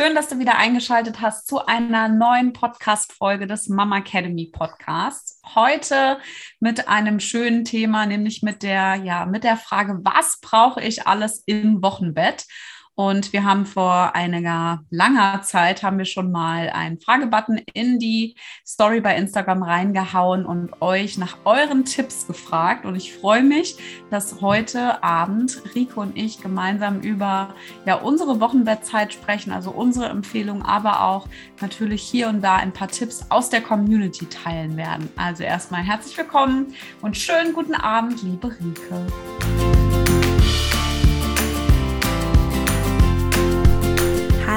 Schön, dass du wieder eingeschaltet hast zu einer neuen Podcast-Folge des Mama Academy Podcasts. Heute mit einem schönen Thema, nämlich mit der, ja, mit der Frage, was brauche ich alles im Wochenbett? Und wir haben vor einiger langer Zeit haben wir schon mal einen Fragebutton in die Story bei Instagram reingehauen und euch nach euren Tipps gefragt. Und ich freue mich, dass heute Abend Rico und ich gemeinsam über ja, unsere Wochenbettzeit sprechen, also unsere Empfehlungen, aber auch natürlich hier und da ein paar Tipps aus der Community teilen werden. Also erstmal herzlich willkommen und schönen guten Abend, liebe Rike.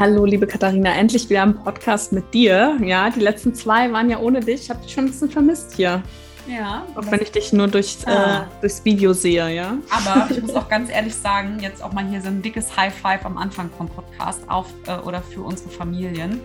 Hallo, liebe Katharina, endlich wieder am Podcast mit dir. Ja, die letzten zwei waren ja ohne dich. Ich habe dich schon ein bisschen vermisst hier. Ja. Auch wenn ich dich nur durch, äh, ah. äh, durchs Video sehe, ja. Aber ich muss auch ganz ehrlich sagen, jetzt auch mal hier so ein dickes High Five am Anfang vom Podcast auf äh, oder für unsere Familien.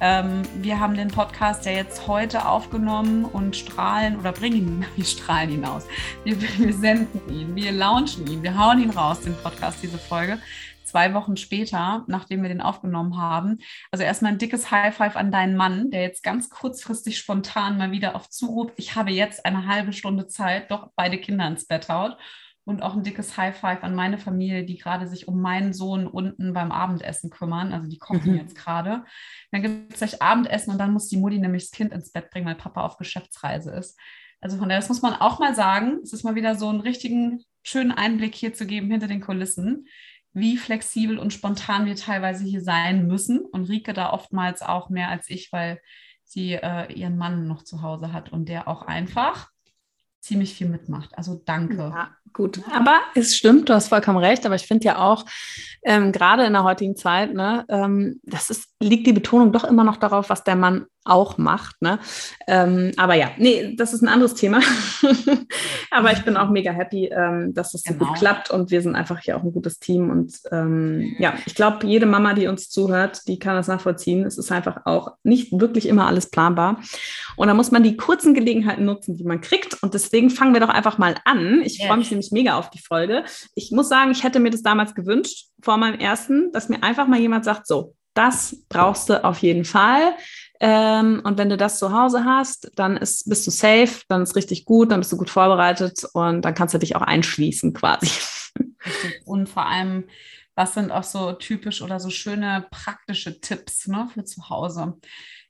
Ähm, wir haben den Podcast ja jetzt heute aufgenommen und strahlen oder bringen ihn, wir strahlen ihn aus. Wir, wir senden ihn, wir launchen ihn, wir hauen ihn raus, den Podcast, diese Folge zwei Wochen später, nachdem wir den aufgenommen haben. Also erstmal ein dickes High Five an deinen Mann, der jetzt ganz kurzfristig spontan mal wieder auf Zuruf, ich habe jetzt eine halbe Stunde Zeit, doch beide Kinder ins Bett haut. Und auch ein dickes High Five an meine Familie, die gerade sich um meinen Sohn unten beim Abendessen kümmern. Also die kochen mhm. jetzt gerade. Dann gibt es gleich Abendessen und dann muss die Mutti nämlich das Kind ins Bett bringen, weil Papa auf Geschäftsreise ist. Also von daher, das muss man auch mal sagen. Es ist mal wieder so einen richtigen schönen Einblick hier zu geben hinter den Kulissen wie flexibel und spontan wir teilweise hier sein müssen. Und Rike da oftmals auch mehr als ich, weil sie äh, ihren Mann noch zu Hause hat und der auch einfach ziemlich viel mitmacht. Also danke. Ja, gut. Aber es stimmt, du hast vollkommen recht. Aber ich finde ja auch, ähm, gerade in der heutigen Zeit, ne, ähm, das ist, liegt die Betonung doch immer noch darauf, was der Mann auch macht. Ne? Ähm, aber ja, nee, das ist ein anderes Thema. aber ich bin auch mega happy, ähm, dass das so genau. gut klappt und wir sind einfach hier auch ein gutes Team. Und ähm, ja, ich glaube, jede Mama, die uns zuhört, die kann das nachvollziehen. Es ist einfach auch nicht wirklich immer alles planbar. Und da muss man die kurzen Gelegenheiten nutzen, die man kriegt. Und deswegen fangen wir doch einfach mal an. Ich freue mich nämlich mega auf die Folge. Ich muss sagen, ich hätte mir das damals gewünscht, vor meinem ersten, dass mir einfach mal jemand sagt, so, das brauchst du auf jeden Fall. Ähm, und wenn du das zu Hause hast, dann ist, bist du safe, dann ist richtig gut, dann bist du gut vorbereitet und dann kannst du dich auch einschließen quasi. Und vor allem, was sind auch so typisch oder so schöne praktische Tipps ne, für zu Hause?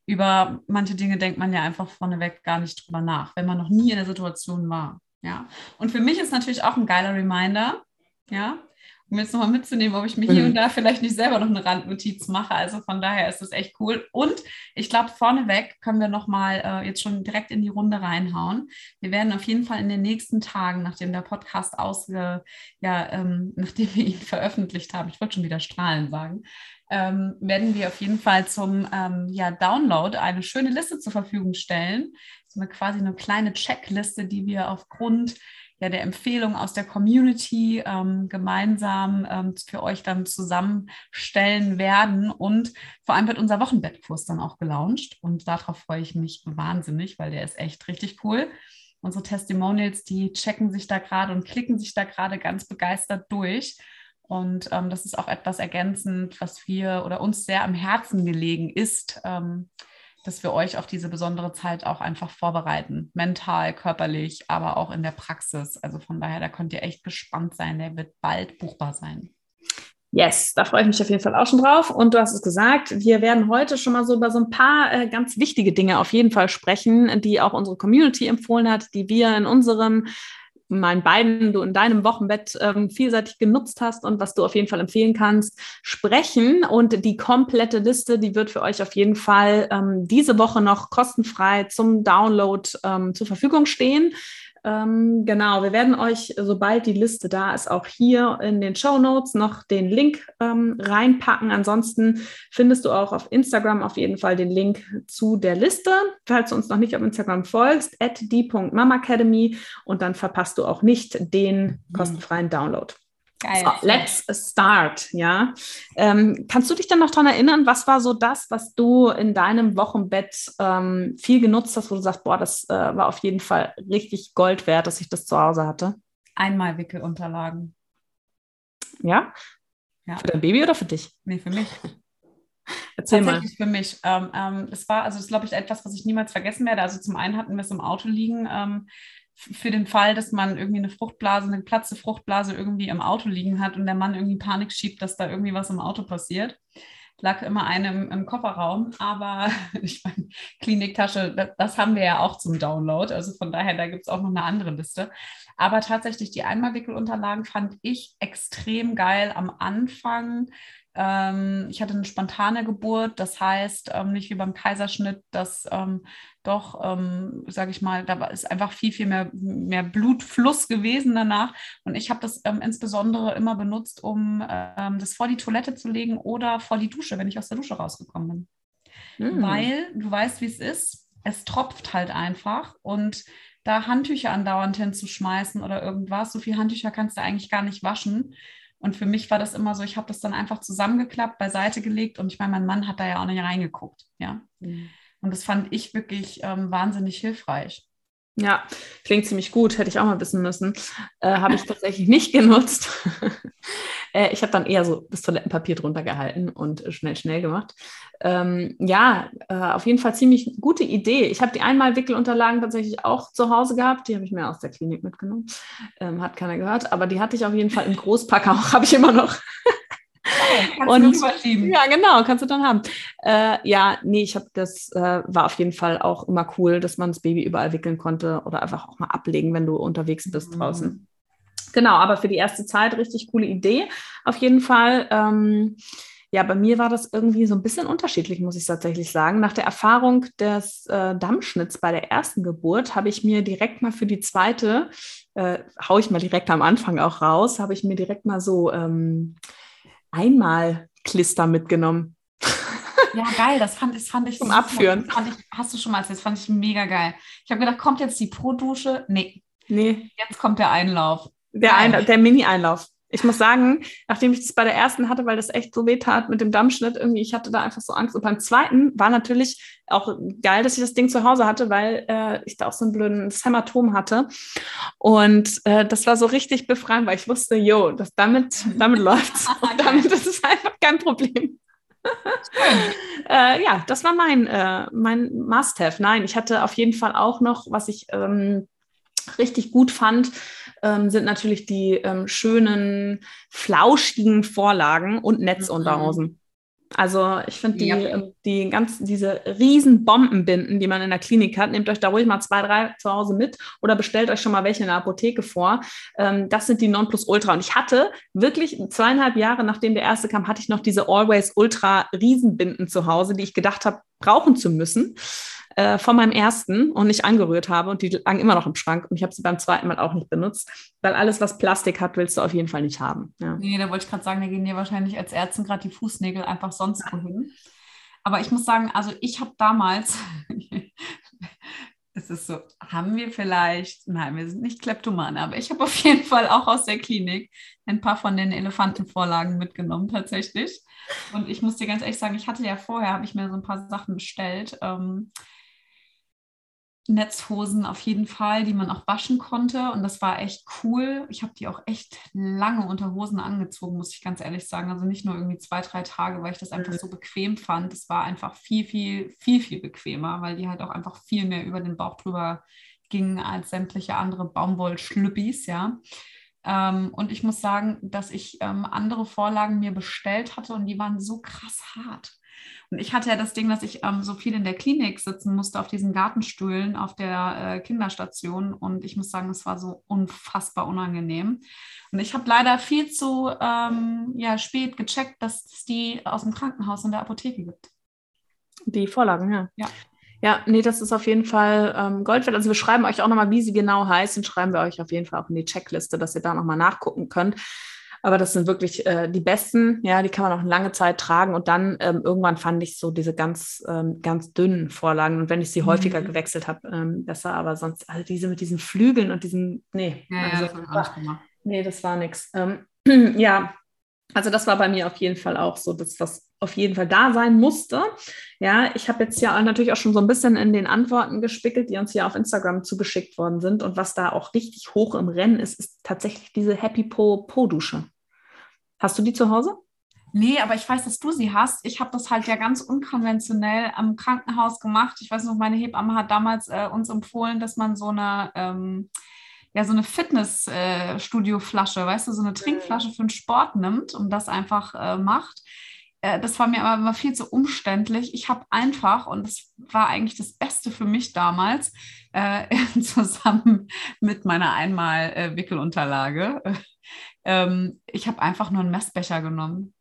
Über manche Dinge denkt man ja einfach vorneweg gar nicht drüber nach, wenn man noch nie in der Situation war. Ja. Und für mich ist natürlich auch ein geiler Reminder, ja, um jetzt nochmal mitzunehmen, ob ich mir hier und da vielleicht nicht selber noch eine Randnotiz mache. Also von daher ist es echt cool. Und ich glaube, vorneweg können wir nochmal äh, jetzt schon direkt in die Runde reinhauen. Wir werden auf jeden Fall in den nächsten Tagen, nachdem der Podcast ausge, ja, ähm, nachdem wir ihn veröffentlicht haben, ich wollte schon wieder strahlen sagen, ähm, werden wir auf jeden Fall zum ähm, ja, Download eine schöne Liste zur Verfügung stellen. So eine quasi eine kleine Checkliste, die wir aufgrund ja, der Empfehlung aus der Community ähm, gemeinsam ähm, für euch dann zusammenstellen werden. Und vor allem wird unser Wochenbettkurs dann auch gelauncht. Und darauf freue ich mich wahnsinnig, weil der ist echt richtig cool. Unsere Testimonials, die checken sich da gerade und klicken sich da gerade ganz begeistert durch. Und ähm, das ist auch etwas ergänzend, was wir oder uns sehr am Herzen gelegen ist, ähm, dass wir euch auf diese besondere Zeit auch einfach vorbereiten. Mental, körperlich, aber auch in der Praxis. Also von daher, da könnt ihr echt gespannt sein. Der wird bald buchbar sein. Yes, da freue ich mich auf jeden Fall auch schon drauf. Und du hast es gesagt, wir werden heute schon mal so über so ein paar äh, ganz wichtige Dinge auf jeden Fall sprechen, die auch unsere Community empfohlen hat, die wir in unserem meinen beiden du in deinem Wochenbett ähm, vielseitig genutzt hast und was du auf jeden Fall empfehlen kannst, sprechen. Und die komplette Liste, die wird für euch auf jeden Fall ähm, diese Woche noch kostenfrei zum Download ähm, zur Verfügung stehen. Ähm, genau, wir werden euch, sobald die Liste da ist, auch hier in den Show Notes noch den Link ähm, reinpacken. Ansonsten findest du auch auf Instagram auf jeden Fall den Link zu der Liste, falls du uns noch nicht auf Instagram folgst, at die.mamacademy und dann verpasst du auch nicht den mhm. kostenfreien Download. Geil. So, let's start, ja. Ähm, kannst du dich dann noch daran erinnern, was war so das, was du in deinem Wochenbett ähm, viel genutzt hast, wo du sagst, boah, das äh, war auf jeden Fall richtig Gold wert, dass ich das zu Hause hatte? Einmal Wickelunterlagen. Ja? ja? Für dein Baby oder für dich? Nee, für mich. Erzähl Tatsächlich mal. für mich. Ähm, ähm, das war, also das glaube ich, etwas, was ich niemals vergessen werde. Also zum einen hatten wir es im Auto liegen ähm, für den Fall, dass man irgendwie eine Fruchtblase, eine platzte Fruchtblase irgendwie im Auto liegen hat und der Mann irgendwie Panik schiebt, dass da irgendwie was im Auto passiert. Lag immer eine im, im Kofferraum, aber ich meine, Kliniktasche, das, das, haben wir ja auch zum Download. Also von daher, da gibt es auch noch eine andere Liste. Aber tatsächlich, die Einmalwickelunterlagen fand ich extrem geil am Anfang ähm, ich hatte eine spontane Geburt, das heißt ähm, nicht wie beim Kaiserschnitt, dass ähm, doch, ähm, sage ich mal, da ist einfach viel, viel mehr, mehr Blutfluss gewesen danach. Und ich habe das ähm, insbesondere immer benutzt, um das vor die Toilette zu legen oder vor die Dusche, wenn ich aus der Dusche rausgekommen bin. Mhm. Weil du weißt, wie es ist. Es tropft halt einfach und da Handtücher andauernd hinzuschmeißen oder irgendwas, so viele Handtücher kannst du eigentlich gar nicht waschen. Und für mich war das immer so, ich habe das dann einfach zusammengeklappt, beiseite gelegt und ich meine, mein Mann hat da ja auch nicht reingeguckt. Ja. Mhm. Und das fand ich wirklich ähm, wahnsinnig hilfreich. Ja, klingt ziemlich gut, hätte ich auch mal wissen müssen. Äh, habe ich tatsächlich nicht genutzt. äh, ich habe dann eher so das Toilettenpapier drunter gehalten und schnell, schnell gemacht. Ähm, ja, äh, auf jeden Fall ziemlich gute Idee. Ich habe die Einmalwickelunterlagen tatsächlich auch zu Hause gehabt. Die habe ich mir aus der Klinik mitgenommen. Ähm, hat keiner gehört, aber die hatte ich auf jeden Fall im Großpack auch, habe ich immer noch. Kannst und, Ja, genau, kannst du dann haben. Äh, ja, nee, ich habe das äh, war auf jeden Fall auch immer cool, dass man das Baby überall wickeln konnte oder einfach auch mal ablegen, wenn du unterwegs bist mhm. draußen. Genau, aber für die erste Zeit richtig coole Idee. Auf jeden Fall. Ähm, ja, bei mir war das irgendwie so ein bisschen unterschiedlich, muss ich tatsächlich sagen. Nach der Erfahrung des äh, Dammschnitts bei der ersten Geburt habe ich mir direkt mal für die zweite, äh, haue ich mal direkt am Anfang auch raus, habe ich mir direkt mal so ähm, einmal Klister mitgenommen. Ja, geil, das fand, das fand ich. Zum Abführen. Ich, hast du schon mal erzählt, das fand ich mega geil. Ich habe gedacht, kommt jetzt die Pro-Dusche? Nee. Nee. Jetzt kommt der Einlauf. Der, Ein der Mini-Einlauf. Ich muss sagen, nachdem ich das bei der ersten hatte, weil das echt so weh tat mit dem Dammschnitt, irgendwie, ich hatte da einfach so Angst. Und beim zweiten war natürlich auch geil, dass ich das Ding zu Hause hatte, weil äh, ich da auch so ein blödes Hämatom hatte. Und äh, das war so richtig befreiend, weil ich wusste, jo, das, damit, damit läuft's. Und damit ist es einfach kein Problem. äh, ja, das war mein, äh, mein Must-Have. Nein, ich hatte auf jeden Fall auch noch, was ich ähm, richtig gut fand, ähm, sind natürlich die ähm, schönen, flauschigen Vorlagen und Netzunterhosen. Mhm. Also ich finde die, ja. Ähm, die ganz, diese riesen Bombenbinden, die man in der Klinik hat, nehmt euch da ruhig mal zwei, drei zu Hause mit oder bestellt euch schon mal welche in der Apotheke vor. Ähm, das sind die Nonplusultra. Und ich hatte wirklich zweieinhalb Jahre, nachdem der erste kam, hatte ich noch diese Always Ultra Riesenbinden zu Hause, die ich gedacht habe, brauchen zu müssen äh, von meinem ersten und nicht angerührt habe und die lagen immer noch im Schrank und ich habe sie beim zweiten Mal auch nicht benutzt, weil alles, was Plastik hat, willst du auf jeden Fall nicht haben. Ja. Nee, da wollte ich gerade sagen, da gehen dir wahrscheinlich als Ärztin gerade die Fußnägel einfach sonst wohin. Aber ich muss sagen, also ich habe damals, es ist so, haben wir vielleicht, nein, wir sind nicht Kleptomane, aber ich habe auf jeden Fall auch aus der Klinik ein paar von den Elefantenvorlagen mitgenommen tatsächlich. Und ich muss dir ganz ehrlich sagen, ich hatte ja vorher, habe ich mir so ein paar Sachen bestellt. Ähm, Netzhosen auf jeden Fall, die man auch waschen konnte. Und das war echt cool. Ich habe die auch echt lange unter Hosen angezogen, muss ich ganz ehrlich sagen. Also nicht nur irgendwie zwei, drei Tage, weil ich das einfach mhm. so bequem fand. Es war einfach viel, viel, viel, viel bequemer, weil die halt auch einfach viel mehr über den Bauch drüber gingen als sämtliche andere Baumwollschlüppis, ja. Ähm, und ich muss sagen, dass ich ähm, andere Vorlagen mir bestellt hatte und die waren so krass hart. Und ich hatte ja das Ding, dass ich ähm, so viel in der Klinik sitzen musste, auf diesen Gartenstühlen, auf der äh, Kinderstation. Und ich muss sagen, es war so unfassbar unangenehm. Und ich habe leider viel zu ähm, ja, spät gecheckt, dass es die aus dem Krankenhaus in der Apotheke gibt. Die Vorlagen, ja. Ja. Ja, nee, das ist auf jeden Fall ähm, Gold wert. Also wir schreiben euch auch nochmal, wie sie genau heißt, und schreiben wir euch auf jeden Fall auch in die Checkliste, dass ihr da nochmal nachgucken könnt. Aber das sind wirklich äh, die besten, ja, die kann man auch eine lange Zeit tragen. Und dann ähm, irgendwann fand ich so diese ganz, ähm, ganz dünnen Vorlagen. Und wenn ich sie mhm. häufiger gewechselt habe, ähm, besser. Aber sonst, also diese mit diesen Flügeln und diesen, nee, ja, also, ja, das war, nee, das war nichts. Ähm, ja, also das war bei mir auf jeden Fall auch so, dass was auf jeden Fall da sein musste. Ja, ich habe jetzt ja natürlich auch schon so ein bisschen in den Antworten gespickelt, die uns hier auf Instagram zugeschickt worden sind. Und was da auch richtig hoch im Rennen ist, ist tatsächlich diese Happy Po Po-Dusche. Hast du die zu Hause? Nee, aber ich weiß, dass du sie hast. Ich habe das halt ja ganz unkonventionell am Krankenhaus gemacht. Ich weiß noch, meine Hebamme hat damals äh, uns empfohlen, dass man so eine ähm, ja so eine Fitnessstudio-Flasche, weißt du, so eine Trinkflasche für den Sport nimmt und das einfach äh, macht. Äh, das war mir aber immer viel zu umständlich. Ich habe einfach, und das war eigentlich das Beste für mich damals, äh, zusammen mit meiner Einmal-Wickelunterlage, ähm, ich habe einfach nur einen Messbecher genommen.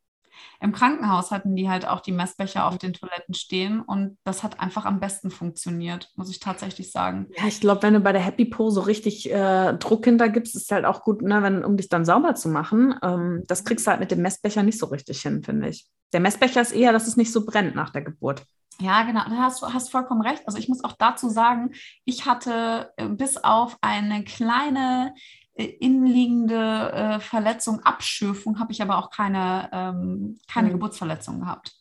Im Krankenhaus hatten die halt auch die Messbecher auf den Toiletten stehen und das hat einfach am besten funktioniert, muss ich tatsächlich sagen. Ja, ich glaube, wenn du bei der Happy Po so richtig äh, Druck hintergibst, ist halt auch gut, ne, wenn, um dich dann sauber zu machen. Ähm, das kriegst du halt mit dem Messbecher nicht so richtig hin, finde ich. Der Messbecher ist eher, dass es nicht so brennt nach der Geburt. Ja, genau, da hast du hast vollkommen recht. Also ich muss auch dazu sagen, ich hatte äh, bis auf eine kleine innenliegende äh, Verletzung, Abschürfung, habe ich aber auch keine, ähm, keine mhm. Geburtsverletzung gehabt.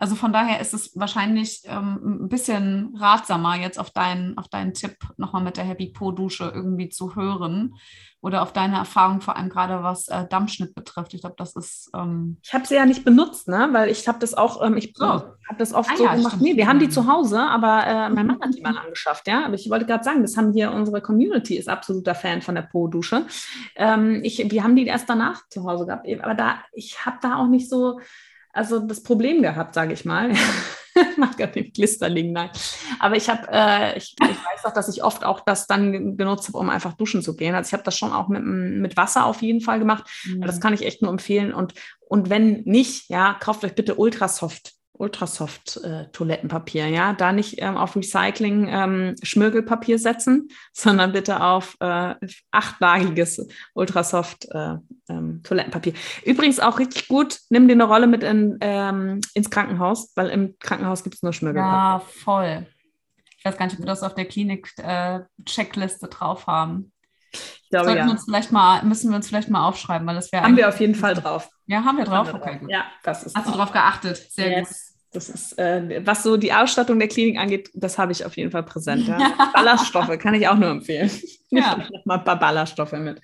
Also von daher ist es wahrscheinlich ähm, ein bisschen ratsamer, jetzt auf deinen, auf deinen Tipp nochmal mit der Happy Po-Dusche irgendwie zu hören oder auf deine Erfahrung, vor allem gerade was äh, Dammschnitt betrifft. Ich glaube, das ist. Ähm ich habe sie ja nicht benutzt, ne? weil ich habe das auch, ähm, ich so. habe das oft ah, so ja, gemacht. Nee, wir haben die zu Hause, aber äh, mein Mann hat die mal angeschafft, ja. Aber ich wollte gerade sagen, das haben hier unsere Community ist absoluter Fan von der Po-Dusche. Ähm, wir haben die erst danach zu Hause gehabt, aber da, ich habe da auch nicht so also das Problem gehabt, sage ich mal. Macht gar nicht Glister liegen, nein. Aber ich habe, äh, ich, ich, weiß auch, dass ich oft auch das dann genutzt habe, um einfach duschen zu gehen. Also ich habe das schon auch mit, mit Wasser auf jeden Fall gemacht. Mhm. Das kann ich echt nur empfehlen. Und, und wenn nicht, ja, kauft euch bitte Ultrasoft Ultrasoft-Toilettenpapier, äh, ja. Da nicht ähm, auf Recycling ähm, setzen, sondern bitte auf äh, achtlagiges Ultrasoft-Toilettenpapier. Äh, ähm, Übrigens auch richtig gut, nimm dir eine Rolle mit in, ähm, ins Krankenhaus, weil im Krankenhaus gibt es nur Schmirgelpapier. Ja, voll. Ich weiß gar nicht, ob wir das auf der Klinik-Checkliste äh, drauf haben. Ich glaube, Sollten ja. uns vielleicht mal, müssen wir uns vielleicht mal aufschreiben, weil das wäre. Haben wir auf jeden Fall drauf. Ja, haben wir drauf? Haben wir okay, gut. Ja, das ist. Hast drauf. du drauf geachtet? Sehr yes. gut. Das ist, äh, was so die Ausstattung der Klinik angeht, das habe ich auf jeden Fall präsent. Ja. Ballaststoffe kann ich auch nur empfehlen. Ja. noch mal ein paar Ballaststoffe mit.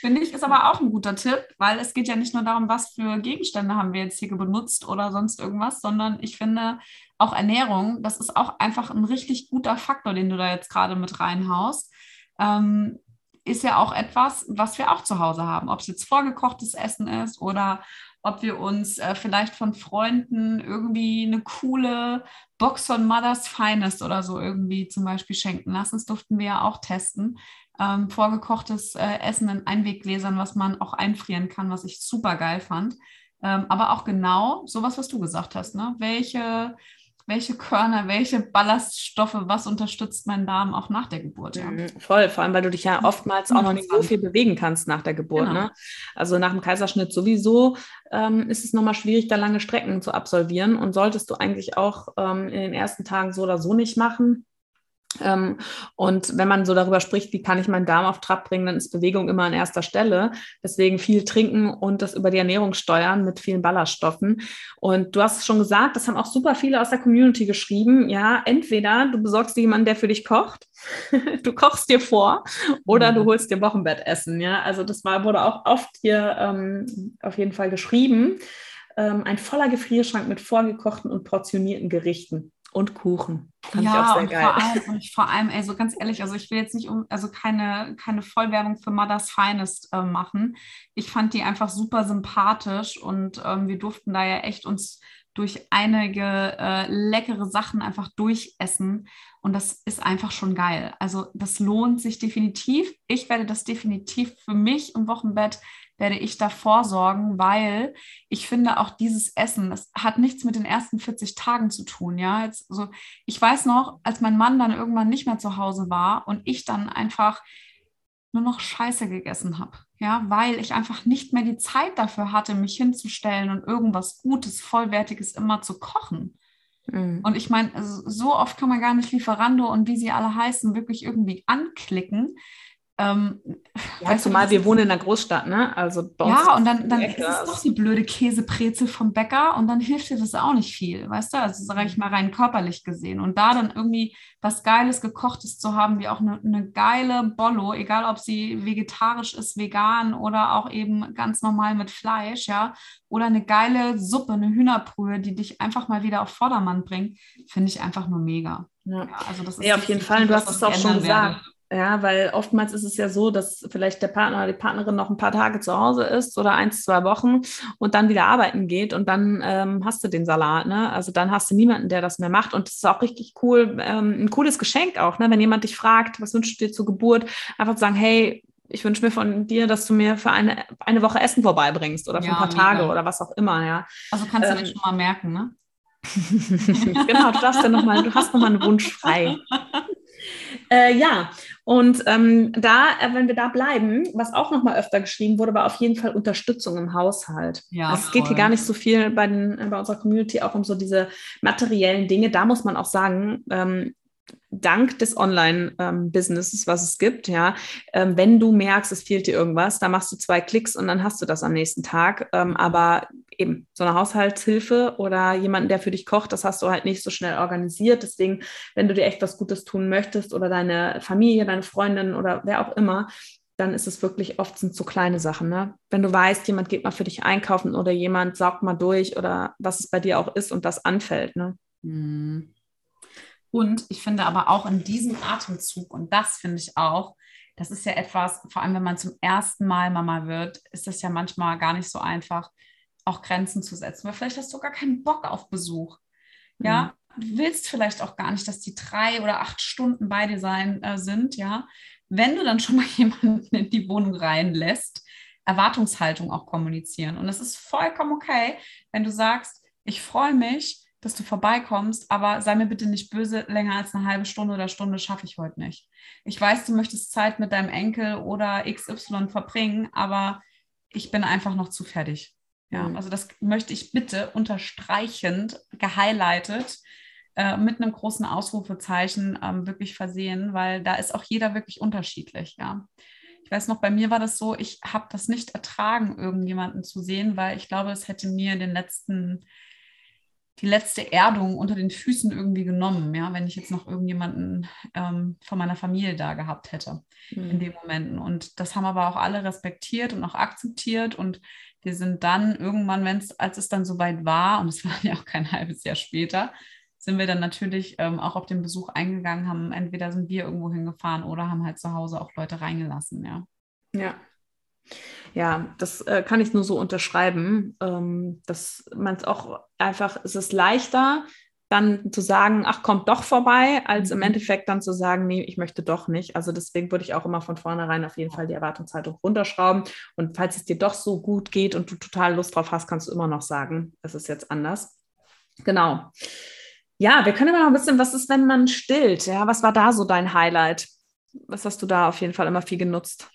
Finde ich, ist aber auch ein guter Tipp, weil es geht ja nicht nur darum, was für Gegenstände haben wir jetzt hier benutzt oder sonst irgendwas, sondern ich finde auch Ernährung, das ist auch einfach ein richtig guter Faktor, den du da jetzt gerade mit reinhaust. Ähm, ist ja auch etwas, was wir auch zu Hause haben. Ob es jetzt vorgekochtes Essen ist oder ob wir uns äh, vielleicht von Freunden irgendwie eine coole Box von Mother's Finest oder so irgendwie zum Beispiel schenken lassen. Das durften wir ja auch testen. Ähm, vorgekochtes äh, Essen in Einweggläsern, was man auch einfrieren kann, was ich super geil fand. Ähm, aber auch genau sowas, was du gesagt hast. Ne? Welche welche Körner, welche Ballaststoffe, was unterstützt meinen Darm auch nach der Geburt. Ja. Mhm, voll, vor allem, weil du dich ja oftmals auch noch nicht so viel bewegen kannst nach der Geburt. Genau. Ne? Also nach dem Kaiserschnitt sowieso ähm, ist es nochmal schwierig, da lange Strecken zu absolvieren und solltest du eigentlich auch ähm, in den ersten Tagen so oder so nicht machen. Ähm, und wenn man so darüber spricht, wie kann ich meinen Darm auf Trab bringen, dann ist Bewegung immer an erster Stelle. Deswegen viel trinken und das über die Ernährung steuern mit vielen Ballaststoffen. Und du hast es schon gesagt, das haben auch super viele aus der Community geschrieben. Ja, entweder du besorgst dir jemanden, der für dich kocht, du kochst dir vor oder du mhm. holst dir Wochenbettessen. Ja, also das war, wurde auch oft hier ähm, auf jeden Fall geschrieben. Ähm, ein voller Gefrierschrank mit vorgekochten und portionierten Gerichten und Kuchen. Fand ja, ich auch sehr und geil. Vor allem, und vor allem, ey, so ganz ehrlich, also ich will jetzt nicht um, also keine, keine Vollwerbung für Mother's Finest äh, machen. Ich fand die einfach super sympathisch und ähm, wir durften da ja echt uns durch einige äh, leckere Sachen einfach durchessen. Und das ist einfach schon geil. Also das lohnt sich definitiv. Ich werde das definitiv für mich im Wochenbett werde ich da vorsorgen, weil ich finde auch dieses Essen, das hat nichts mit den ersten 40 Tagen zu tun. Ja, Jetzt, so, ich weiß noch, als mein Mann dann irgendwann nicht mehr zu Hause war und ich dann einfach nur noch Scheiße gegessen habe. Ja, weil ich einfach nicht mehr die Zeit dafür hatte, mich hinzustellen und irgendwas Gutes, Vollwertiges immer zu kochen. Mhm. Und ich meine, so oft kann man gar nicht Lieferando und wie sie alle heißen, wirklich irgendwie anklicken. Ähm, ja, zumal du, wir wohnen in einer Großstadt, ne? Also ja, und dann, dann ist es doch die blöde Käseprezel vom Bäcker und dann hilft dir das auch nicht viel, weißt du? Also sage ich mal rein körperlich gesehen. Und da dann irgendwie was Geiles, Gekochtes zu haben, wie auch eine, eine geile Bollo, egal ob sie vegetarisch ist, vegan oder auch eben ganz normal mit Fleisch, ja, oder eine geile Suppe, eine Hühnerbrühe, die dich einfach mal wieder auf Vordermann bringt, finde ich einfach nur mega. Ja, ja also das ist ja, auf jeden Fall. Du hast es auch schon gesagt. Werde. Ja, weil oftmals ist es ja so, dass vielleicht der Partner oder die Partnerin noch ein paar Tage zu Hause ist oder eins, zwei Wochen und dann wieder arbeiten geht und dann ähm, hast du den Salat, ne? Also dann hast du niemanden, der das mehr macht und das ist auch richtig cool, ähm, ein cooles Geschenk auch, ne? Wenn jemand dich fragt, was wünschst du dir zur Geburt, einfach zu sagen, hey, ich wünsche mir von dir, dass du mir für eine, eine Woche Essen vorbeibringst oder für ja, ein paar mega. Tage oder was auch immer, ja. Also kannst du ähm, das schon mal merken, ne? genau, du darfst ja noch mal, du hast noch mal einen Wunsch frei. Äh, ja, und ähm, da, äh, wenn wir da bleiben, was auch noch mal öfter geschrieben wurde, war auf jeden Fall Unterstützung im Haushalt. Ja, also es geht hier gar nicht so viel bei, den, bei unserer Community auch um so diese materiellen Dinge. Da muss man auch sagen, ähm, dank des Online-Businesses, was es gibt, ja, ähm, wenn du merkst, es fehlt dir irgendwas, da machst du zwei Klicks und dann hast du das am nächsten Tag. Ähm, aber eben so eine Haushaltshilfe oder jemanden, der für dich kocht, das hast du halt nicht so schnell organisiert. Deswegen, wenn du dir echt was Gutes tun möchtest oder deine Familie, deine Freundin oder wer auch immer, dann ist es wirklich oft sind so kleine Sachen. Ne? Wenn du weißt, jemand geht mal für dich einkaufen oder jemand saugt mal durch oder was es bei dir auch ist und das anfällt. Ne? Mhm. Und ich finde aber auch in diesem Atemzug, und das finde ich auch, das ist ja etwas, vor allem wenn man zum ersten Mal Mama wird, ist das ja manchmal gar nicht so einfach, auch Grenzen zu setzen, weil vielleicht hast du gar keinen Bock auf Besuch. Ja, mhm. du willst vielleicht auch gar nicht, dass die drei oder acht Stunden bei dir sein äh, sind, ja. Wenn du dann schon mal jemanden in die Wohnung reinlässt, Erwartungshaltung auch kommunizieren. Und es ist vollkommen okay, wenn du sagst, ich freue mich, dass du vorbeikommst, aber sei mir bitte nicht böse, länger als eine halbe Stunde oder Stunde schaffe ich heute nicht. Ich weiß, du möchtest Zeit mit deinem Enkel oder XY verbringen, aber ich bin einfach noch zu fertig. Ja, mhm. also das möchte ich bitte unterstreichend, gehighlightet, äh, mit einem großen Ausrufezeichen ähm, wirklich versehen, weil da ist auch jeder wirklich unterschiedlich, ja. Ich weiß noch, bei mir war das so, ich habe das nicht ertragen, irgendjemanden zu sehen, weil ich glaube, es hätte mir den letzten, die letzte Erdung unter den Füßen irgendwie genommen, ja, wenn ich jetzt noch irgendjemanden ähm, von meiner Familie da gehabt hätte mhm. in den Momenten. Und das haben aber auch alle respektiert und auch akzeptiert und wir sind dann irgendwann, wenn es, als es dann soweit war, und es war ja auch kein halbes Jahr später, sind wir dann natürlich ähm, auch auf den Besuch eingegangen, haben entweder sind wir irgendwo hingefahren oder haben halt zu Hause auch Leute reingelassen, ja. Ja. Ja, das äh, kann ich nur so unterschreiben, ähm, dass man es auch einfach, es ist leichter, dann zu sagen, ach, kommt doch vorbei, als im mhm. Endeffekt dann zu sagen, nee, ich möchte doch nicht. Also deswegen würde ich auch immer von vornherein auf jeden Fall die Erwartungshaltung runterschrauben. Und falls es dir doch so gut geht und du total Lust drauf hast, kannst du immer noch sagen, es ist jetzt anders. Genau. Ja, wir können immer noch ein bisschen, was ist, wenn man stillt? Ja, was war da so dein Highlight? Was hast du da auf jeden Fall immer viel genutzt?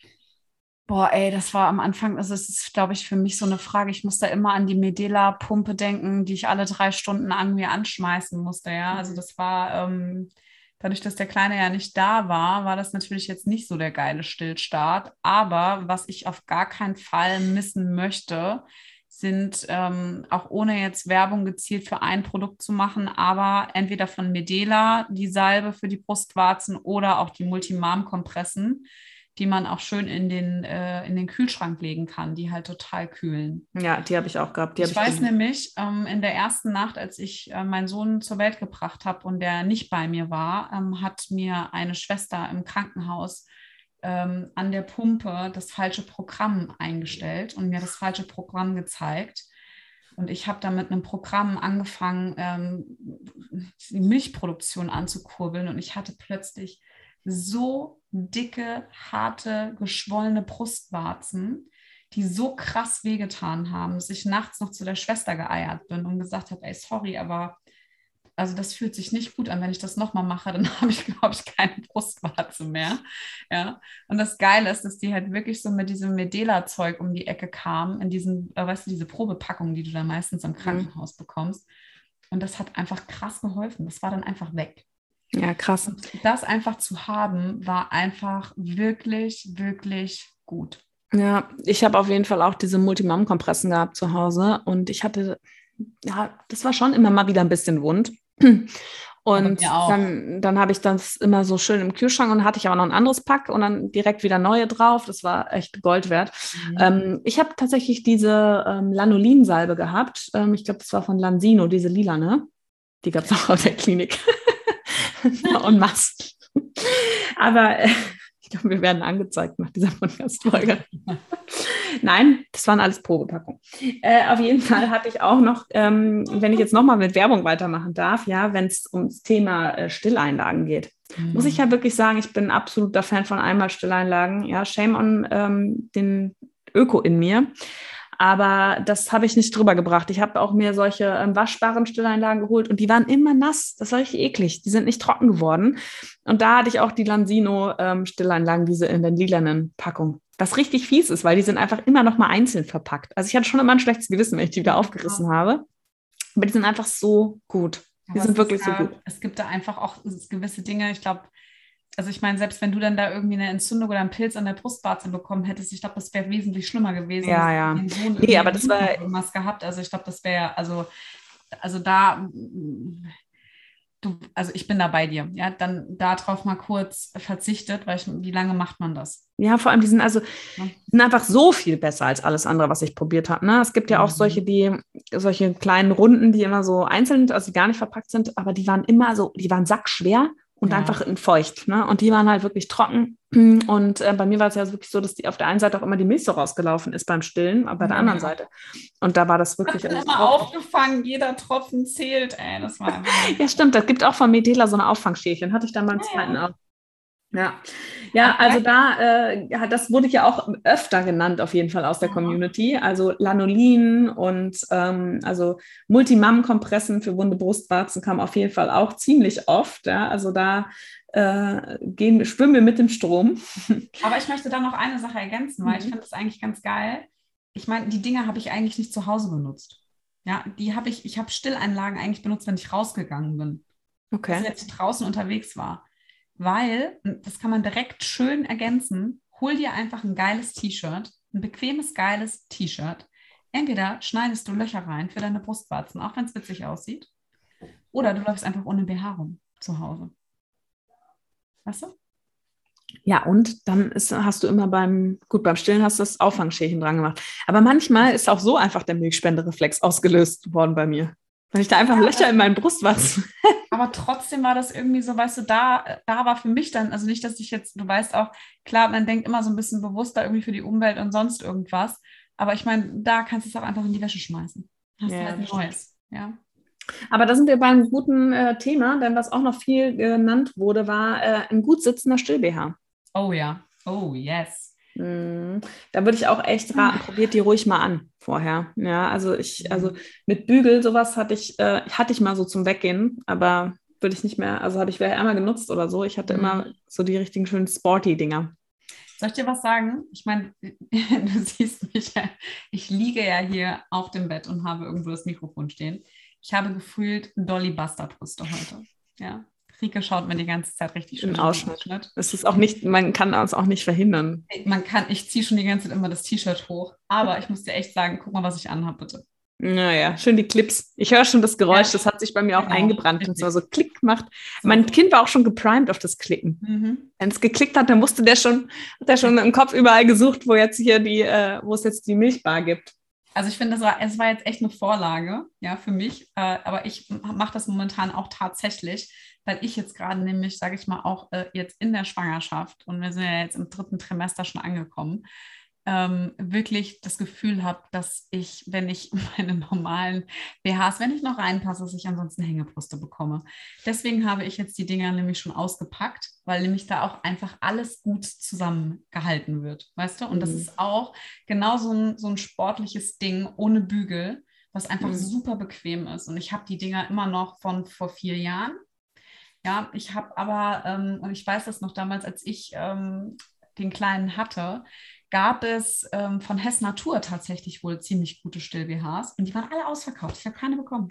Boah, ey, das war am Anfang, also es ist, glaube ich, für mich so eine Frage. Ich muss da immer an die Medela-Pumpe denken, die ich alle drei Stunden an mir anschmeißen musste, ja. Also mhm. das war, ähm, dadurch, dass der Kleine ja nicht da war, war das natürlich jetzt nicht so der geile Stillstart. Aber was ich auf gar keinen Fall missen möchte, sind ähm, auch ohne jetzt Werbung gezielt für ein Produkt zu machen, aber entweder von Medela die Salbe für die Brustwarzen oder auch die Multimam-Kompressen die man auch schön in den, äh, in den Kühlschrank legen kann, die halt total kühlen. Ja, die habe ich auch gehabt. ich, ich weiß nämlich, ähm, in der ersten Nacht, als ich äh, meinen Sohn zur Welt gebracht habe und der nicht bei mir war, ähm, hat mir eine Schwester im Krankenhaus ähm, an der Pumpe das falsche Programm eingestellt und mir das falsche Programm gezeigt. Und ich habe dann mit einem Programm angefangen, ähm, die Milchproduktion anzukurbeln. Und ich hatte plötzlich so dicke, harte, geschwollene Brustwarzen, die so krass wehgetan haben, dass ich nachts noch zu der Schwester geeiert bin und gesagt habe, ey, sorry, aber also das fühlt sich nicht gut an. Wenn ich das nochmal mache, dann habe ich, glaube ich, keine Brustwarze mehr. Ja. Und das Geile ist, dass die halt wirklich so mit diesem Medela-Zeug um die Ecke kamen, in diesen, äh, weißt du, diese Probepackungen, die du dann meistens im mhm. Krankenhaus bekommst. Und das hat einfach krass geholfen. Das war dann einfach weg. Ja, krass. Und das einfach zu haben, war einfach wirklich, wirklich gut. Ja, ich habe auf jeden Fall auch diese Multimam-Kompressen gehabt zu Hause und ich hatte, ja, das war schon immer mal wieder ein bisschen wund. Und dann, dann habe ich das immer so schön im Kühlschrank und hatte ich aber noch ein anderes Pack und dann direkt wieder neue drauf. Das war echt Gold wert. Mhm. Ähm, ich habe tatsächlich diese ähm, Lanolin-Salbe gehabt. Ähm, ich glaube, das war von Lansino, diese lila, ne? Die gab es auch auf der Klinik. und Mast. Aber äh, ich glaube, wir werden angezeigt nach dieser Podcast-Folge. Nein, das waren alles Probepackungen. Äh, auf jeden Fall hatte ich auch noch, ähm, wenn ich jetzt nochmal mit Werbung weitermachen darf, ja, wenn es ums Thema äh, Stilleinlagen geht, mhm. muss ich ja wirklich sagen, ich bin absoluter Fan von einmal Stilleinlagen. Ja, shame on ähm, den Öko in mir. Aber das habe ich nicht drüber gebracht. Ich habe auch mir solche ähm, waschbaren Stilleinlagen geholt und die waren immer nass. Das war richtig eklig. Die sind nicht trocken geworden. Und da hatte ich auch die Lansino ähm, Stilleinlagen, diese in der lilanen Packung. Was richtig fies ist, weil die sind einfach immer noch mal einzeln verpackt. Also ich hatte schon immer ein schlechtes Gewissen, wenn ich die wieder aufgerissen habe. Aber die sind einfach so gut. Die Aber sind wirklich da, so gut. Es gibt da einfach auch gewisse Dinge, ich glaube, also ich meine, selbst wenn du dann da irgendwie eine Entzündung oder einen Pilz an der Brustwarze bekommen hättest, ich glaube, das wäre wesentlich schlimmer gewesen. Ja, ja. Nee, aber das war was gehabt. Also ich glaube, das wäre also also da du, also ich bin da bei dir. Ja, dann darauf mal kurz verzichtet, weil ich, wie lange macht man das? Ja, vor allem die sind also ja. sind einfach so viel besser als alles andere, was ich probiert habe. Ne? Es gibt ja auch mhm. solche, die solche kleinen Runden, die immer so einzeln, also die gar nicht verpackt sind, aber die waren immer so, die waren sackschwer und ja. einfach in feucht. Ne? Und die waren halt wirklich trocken. Und äh, bei mir war es ja wirklich so, dass die auf der einen Seite auch immer die Milch so rausgelaufen ist beim Stillen, aber bei der anderen Seite. Und da war das wirklich. Das immer aufgefangen, jeder Tropfen zählt, ey. Das war ja, stimmt. Das gibt auch von Medela so eine Auffangschälchen. Hatte ich dann beim ja, zweiten auch. Ja, ja, also da, äh, das wurde ja auch öfter genannt, auf jeden Fall aus der Community. Also Lanolin und ähm, also Multimam-Kompressen für wunde Brustwarzen kam auf jeden Fall auch ziemlich oft. Ja? Also da äh, gehen, schwimmen wir mit dem Strom. Aber ich möchte da noch eine Sache ergänzen, weil mhm. ich finde das eigentlich ganz geil. Ich meine, die Dinge habe ich eigentlich nicht zu Hause benutzt. Ja, die habe ich, ich habe Stilleinlagen eigentlich benutzt, wenn ich rausgegangen bin. Okay. Also jetzt draußen unterwegs war weil, das kann man direkt schön ergänzen, hol dir einfach ein geiles T-Shirt, ein bequemes, geiles T-Shirt. Entweder schneidest du Löcher rein für deine Brustwarzen, auch wenn es witzig aussieht, oder du läufst einfach ohne BH rum zu Hause. Weißt du? Ja, und dann ist, hast du immer beim, gut, beim Stillen hast du das Auffangschälchen dran gemacht. Aber manchmal ist auch so einfach der Milchspendereflex ausgelöst worden bei mir. Weil ich da einfach ja, Löcher in meinen Brustwarzen. aber trotzdem war das irgendwie so, weißt du, da, da war für mich dann, also nicht, dass ich jetzt, du weißt auch, klar, man denkt immer so ein bisschen bewusster irgendwie für die Umwelt und sonst irgendwas. Aber ich meine, da kannst du es auch einfach in die Wäsche schmeißen. Hast ja, du halt neues. Ja. Aber da sind wir bei einem guten äh, Thema, denn was auch noch viel genannt wurde, war äh, ein gut sitzender Still-BH. Oh ja. Oh yes. Mhm. Da würde ich auch echt raten, probiert die ruhig mal an vorher. Ja, also ich, also mhm. mit Bügel, sowas hatte ich, äh, hatte ich mal so zum Weggehen, aber würde ich nicht mehr, also habe ich vielleicht einmal genutzt oder so. Ich hatte mhm. immer so die richtigen schönen Sporty-Dinger. Soll ich dir was sagen? Ich meine, du siehst mich ja, ich liege ja hier auf dem Bett und habe irgendwo das Mikrofon stehen. Ich habe gefühlt Dolly Buster Brüste heute. Ja. Rike schaut mir die ganze Zeit richtig schön im Ausschnitt. Ausschnitt. Es ist auch nicht, man kann es auch nicht verhindern. Man kann, ich ziehe schon die ganze Zeit immer das T-Shirt hoch. Aber ich muss dir echt sagen, guck mal, was ich anhabe, bitte. Naja, schön die Clips. Ich höre schon das Geräusch, ja, das hat sich bei mir auch genau, eingebrannt und zwar so Klick macht. So. Mein Kind war auch schon geprimed auf das Klicken. Mhm. Wenn es geklickt hat, dann musste der schon, hat der schon im Kopf überall gesucht, wo jetzt hier die, äh, wo es jetzt die Milchbar gibt. Also ich finde, war, es war jetzt echt eine Vorlage, ja, für mich. Äh, aber ich mache das momentan auch tatsächlich, weil ich jetzt gerade nämlich, sage ich mal, auch äh, jetzt in der Schwangerschaft und wir sind ja jetzt im dritten Trimester schon angekommen, ähm, wirklich das Gefühl habe, dass ich, wenn ich meine normalen BHs, wenn ich noch reinpasse, dass ich ansonsten Hängebrüste bekomme. Deswegen habe ich jetzt die Dinger nämlich schon ausgepackt, weil nämlich da auch einfach alles gut zusammengehalten wird, weißt du? Und mhm. das ist auch genau so ein, so ein sportliches Ding ohne Bügel, was einfach mhm. super bequem ist. Und ich habe die Dinger immer noch von vor vier Jahren. Ja, ich habe aber, ähm, und ich weiß das noch damals, als ich ähm, den Kleinen hatte, gab es ähm, von Hess Natur tatsächlich wohl ziemlich gute Still-BHs und die waren alle ausverkauft. Ich habe keine bekommen.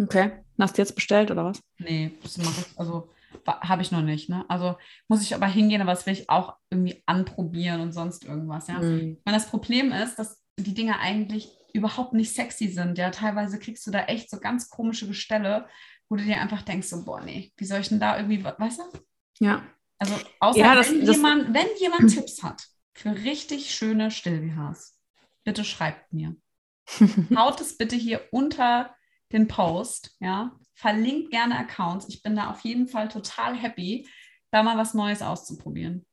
Okay. Hast du jetzt bestellt oder was? Nee, das mache ich, also habe ich noch nicht. Ne? Also muss ich aber hingehen, aber das will ich auch irgendwie anprobieren und sonst irgendwas. Ja? Mhm. Weil das Problem ist, dass die Dinge eigentlich überhaupt nicht sexy sind. Ja, teilweise kriegst du da echt so ganz komische Gestelle, wo du dir einfach denkst, so, boah, nee, wie soll ich denn da irgendwie, weißt du? Ja. Also außer ja, das, wenn, das, jemand, wenn jemand Tipps hat für richtig schöne Still-BHs, bitte schreibt mir. Haut es bitte hier unter den Post, ja. Verlinkt gerne Accounts. Ich bin da auf jeden Fall total happy, da mal was Neues auszuprobieren.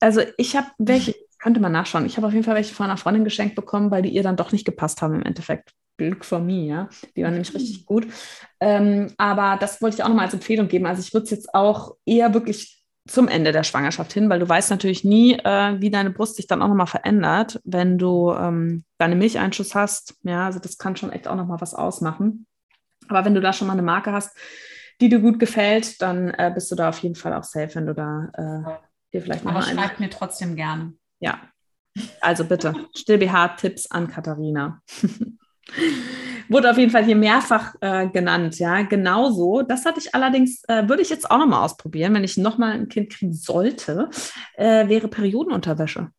Also ich habe welche, könnte man nachschauen. Ich habe auf jeden Fall welche von einer Freundin geschenkt bekommen, weil die ihr dann doch nicht gepasst haben im Endeffekt. Glück for me, ja. Die waren nämlich richtig gut. Ähm, aber das wollte ich auch nochmal als Empfehlung geben. Also ich würde es jetzt auch eher wirklich zum Ende der Schwangerschaft hin, weil du weißt natürlich nie, äh, wie deine Brust sich dann auch nochmal verändert, wenn du ähm, deine Milcheinschuss hast. Ja, also das kann schon echt auch nochmal was ausmachen. Aber wenn du da schon mal eine Marke hast, die dir gut gefällt, dann äh, bist du da auf jeden Fall auch safe, wenn du da äh, dir vielleicht noch Aber mal schreib mir trotzdem gerne. Ja, also bitte, Still-BH-Tipps an Katharina. Wurde auf jeden Fall hier mehrfach äh, genannt, ja, genauso. Das hatte ich allerdings, äh, würde ich jetzt auch nochmal ausprobieren, wenn ich nochmal ein Kind kriegen sollte, äh, wäre Periodenunterwäsche.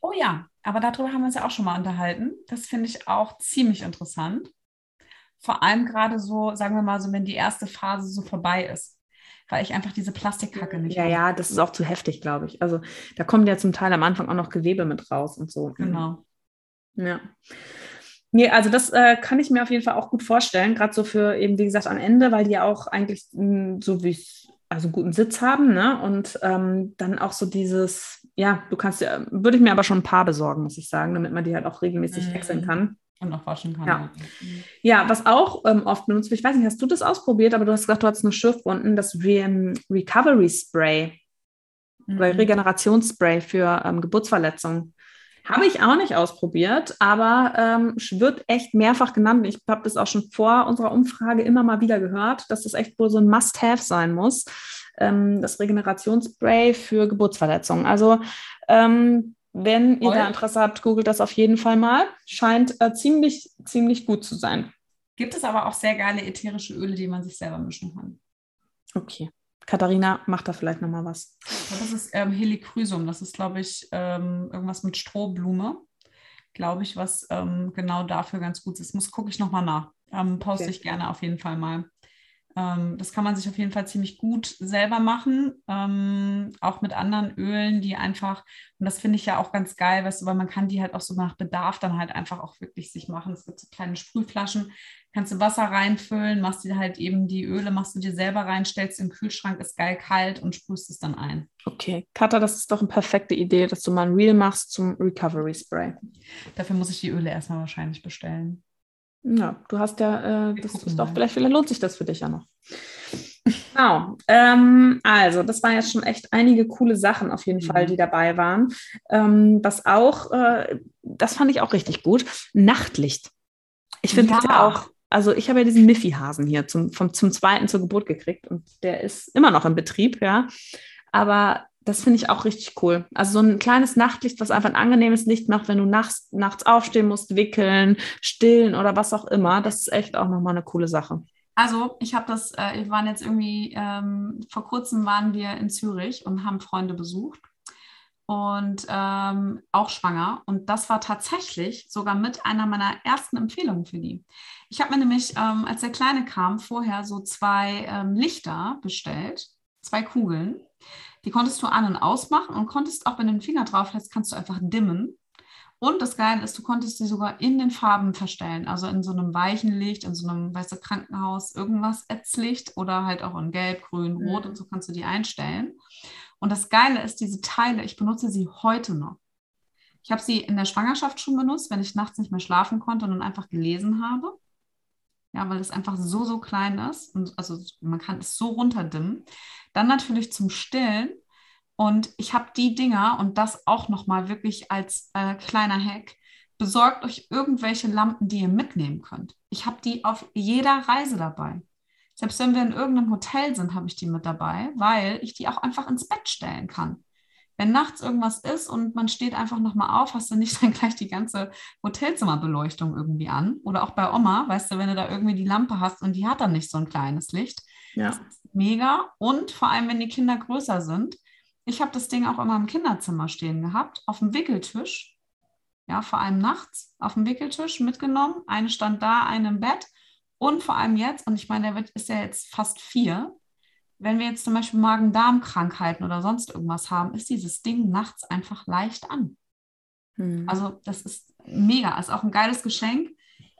Oh ja, aber darüber haben wir uns ja auch schon mal unterhalten. Das finde ich auch ziemlich interessant. Vor allem gerade so, sagen wir mal so, wenn die erste Phase so vorbei ist weil ich einfach diese Plastikkacke nicht Ja, habe. ja, das ist auch zu heftig, glaube ich. Also da kommen ja zum Teil am Anfang auch noch Gewebe mit raus und so. Genau. Ja. Nee, also das äh, kann ich mir auf jeden Fall auch gut vorstellen, gerade so für eben, wie gesagt, am Ende, weil die ja auch eigentlich mh, hm, so wie ich, also guten Sitz haben, ne? Und ähm, dann auch so dieses, ja, du kannst ja, würde ich mir aber schon ein paar besorgen, muss ich sagen, damit man die halt auch regelmäßig mhm. wechseln kann. Und auch waschen kann. Ja, ja was auch ähm, oft benutzt wird, ich weiß nicht, hast du das ausprobiert, aber du hast gesagt, du hattest eine Schürfwunden, das Re Recovery Spray mhm. Regenerationsspray für ähm, Geburtsverletzungen. Habe ich auch nicht ausprobiert, aber ähm, wird echt mehrfach genannt. Ich habe das auch schon vor unserer Umfrage immer mal wieder gehört, dass das echt wohl so ein Must-Have sein muss. Ähm, das Regenerationsspray für Geburtsverletzungen. Also ähm, wenn ihr Voll. da Interesse habt, googelt das auf jeden Fall mal. Scheint äh, ziemlich, ziemlich gut zu sein. Gibt es aber auch sehr geile ätherische Öle, die man sich selber mischen kann. Okay. Katharina macht da vielleicht nochmal was. Das ist ähm, Helichrysum. Das ist, glaube ich, ähm, irgendwas mit Strohblume. Glaube ich, was ähm, genau dafür ganz gut ist. Muss gucke ich nochmal nach. Ähm, poste okay. ich gerne auf jeden Fall mal. Ähm, das kann man sich auf jeden Fall ziemlich gut selber machen, ähm, auch mit anderen Ölen, die einfach, und das finde ich ja auch ganz geil, weißt du, weil man kann die halt auch so nach Bedarf dann halt einfach auch wirklich sich machen. Es gibt so kleine Sprühflaschen, kannst du Wasser reinfüllen, machst dir halt eben die Öle, machst du dir selber rein, stellst im Kühlschrank, ist geil kalt und sprühst es dann ein. Okay, Katha, das ist doch eine perfekte Idee, dass du mal ein Reel machst zum Recovery Spray. Dafür muss ich die Öle erstmal wahrscheinlich bestellen. Ja, du hast ja, äh, das ist doch, vielleicht, vielleicht lohnt sich das für dich ja noch. Genau. Ähm, also, das waren jetzt schon echt einige coole Sachen auf jeden mhm. Fall, die dabei waren. Ähm, was auch, äh, das fand ich auch richtig gut, Nachtlicht. Ich finde ja. das ja auch, also ich habe ja diesen Miffy-Hasen hier zum, vom, zum zweiten zur Geburt gekriegt und der ist immer noch in Betrieb, ja. Aber das finde ich auch richtig cool. Also so ein kleines Nachtlicht, was einfach ein angenehmes Licht macht, wenn du nachts, nachts aufstehen musst, wickeln, stillen oder was auch immer. Das ist echt auch nochmal eine coole Sache. Also ich habe das, äh, wir waren jetzt irgendwie, ähm, vor kurzem waren wir in Zürich und haben Freunde besucht und ähm, auch schwanger. Und das war tatsächlich sogar mit einer meiner ersten Empfehlungen für die. Ich habe mir nämlich, ähm, als der Kleine kam, vorher so zwei ähm, Lichter bestellt, zwei Kugeln die konntest du an- und ausmachen und konntest auch, wenn du den Finger drauf lässt, kannst du einfach dimmen. Und das Geile ist, du konntest sie sogar in den Farben verstellen, also in so einem weichen Licht, in so einem weiße Krankenhaus, irgendwas Ätzlicht oder halt auch in Gelb, Grün, Rot mhm. und so kannst du die einstellen. Und das Geile ist, diese Teile, ich benutze sie heute noch. Ich habe sie in der Schwangerschaft schon benutzt, wenn ich nachts nicht mehr schlafen konnte und dann einfach gelesen habe. Ja, weil es einfach so, so klein ist. Und also man kann es so runterdimmen. Dann natürlich zum Stillen. Und ich habe die Dinger und das auch nochmal wirklich als äh, kleiner Hack. Besorgt euch irgendwelche Lampen, die ihr mitnehmen könnt. Ich habe die auf jeder Reise dabei. Selbst wenn wir in irgendeinem Hotel sind, habe ich die mit dabei, weil ich die auch einfach ins Bett stellen kann. Wenn nachts irgendwas ist und man steht einfach nochmal auf, hast du nicht dann gleich die ganze Hotelzimmerbeleuchtung irgendwie an. Oder auch bei Oma, weißt du, wenn du da irgendwie die Lampe hast und die hat dann nicht so ein kleines Licht. Ja. mega. Und vor allem, wenn die Kinder größer sind. Ich habe das Ding auch immer im Kinderzimmer stehen gehabt, auf dem Wickeltisch. Ja, vor allem nachts auf dem Wickeltisch mitgenommen. Eine stand da, eine im Bett. Und vor allem jetzt, und ich meine, der wird, ist ja jetzt fast vier, wenn wir jetzt zum Beispiel Magen-Darm-Krankheiten oder sonst irgendwas haben, ist dieses Ding nachts einfach leicht an. Hm. Also das ist mega, ist auch ein geiles Geschenk.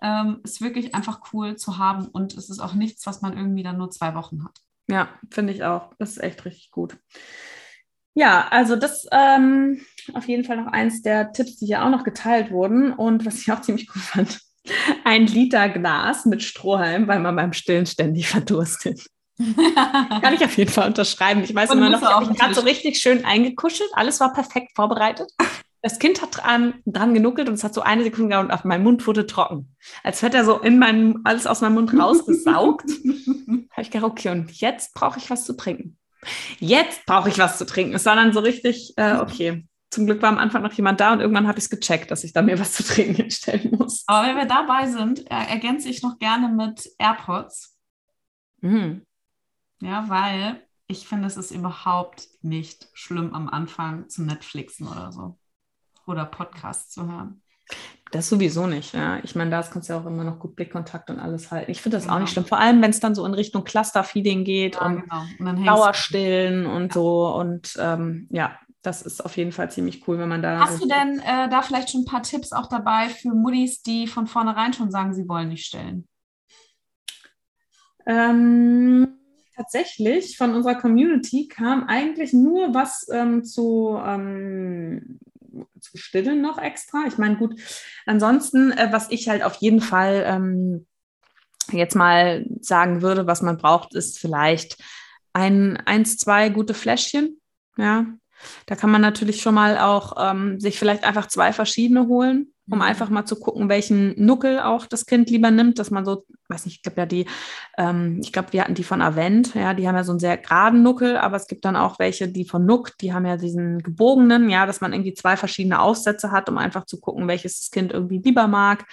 Ähm, ist wirklich einfach cool zu haben und es ist auch nichts, was man irgendwie dann nur zwei Wochen hat. Ja, finde ich auch. Das ist echt richtig gut. Ja, also das ähm, auf jeden Fall noch eins der Tipps, die hier auch noch geteilt wurden und was ich auch ziemlich cool fand. Ein Liter Glas mit Strohhalm, weil man beim Stillen ständig verdurstet. Kann ich auf jeden Fall unterschreiben. Ich weiß und immer noch, ich habe gerade so richtig schön eingekuschelt. Alles war perfekt vorbereitet. Das Kind hat dran, dran genuckelt und es hat so eine Sekunde gedauert und auf mein Mund wurde trocken. Als hätte er so in meinem, alles aus meinem Mund rausgesaugt. habe ich gedacht, okay, und jetzt brauche ich was zu trinken. Jetzt brauche ich was zu trinken. Es war dann so richtig, äh, okay. Zum Glück war am Anfang noch jemand da und irgendwann habe ich es gecheckt, dass ich da mir was zu trinken hinstellen muss. Aber wenn wir dabei sind, äh, ergänze ich noch gerne mit AirPods. Mhm. Ja, weil ich finde, es ist überhaupt nicht schlimm am Anfang zu Netflixen oder so. Oder Podcasts zu hören. Das sowieso nicht, ja. Ich meine, da kannst du ja auch immer noch gut Blickkontakt und alles halten. Ich finde das genau. auch nicht schlimm. Vor allem, wenn es dann so in Richtung Cluster-Feeding geht ja, und, genau. und Dauerstillen und ja. so. Und ähm, ja, das ist auf jeden Fall ziemlich cool, wenn man da. Hast du denn äh, da vielleicht schon ein paar Tipps auch dabei für Muttis, die von vornherein schon sagen, sie wollen nicht stillen? Ähm, tatsächlich von unserer Community kam eigentlich nur was ähm, zu, ähm, zu stillen noch extra. Ich meine, gut, ansonsten, äh, was ich halt auf jeden Fall ähm, jetzt mal sagen würde, was man braucht, ist vielleicht ein, eins, zwei gute Fläschchen. Ja, da kann man natürlich schon mal auch ähm, sich vielleicht einfach zwei verschiedene holen um mhm. einfach mal zu gucken, welchen Nuckel auch das Kind lieber nimmt, dass man so, weiß nicht, ich glaube ja die, ähm, ich glaube, wir hatten die von Avent, ja, die haben ja so einen sehr geraden Nuckel, aber es gibt dann auch welche, die von Nuck, die haben ja diesen gebogenen, ja, dass man irgendwie zwei verschiedene Aufsätze hat, um einfach zu gucken, welches das Kind irgendwie lieber mag.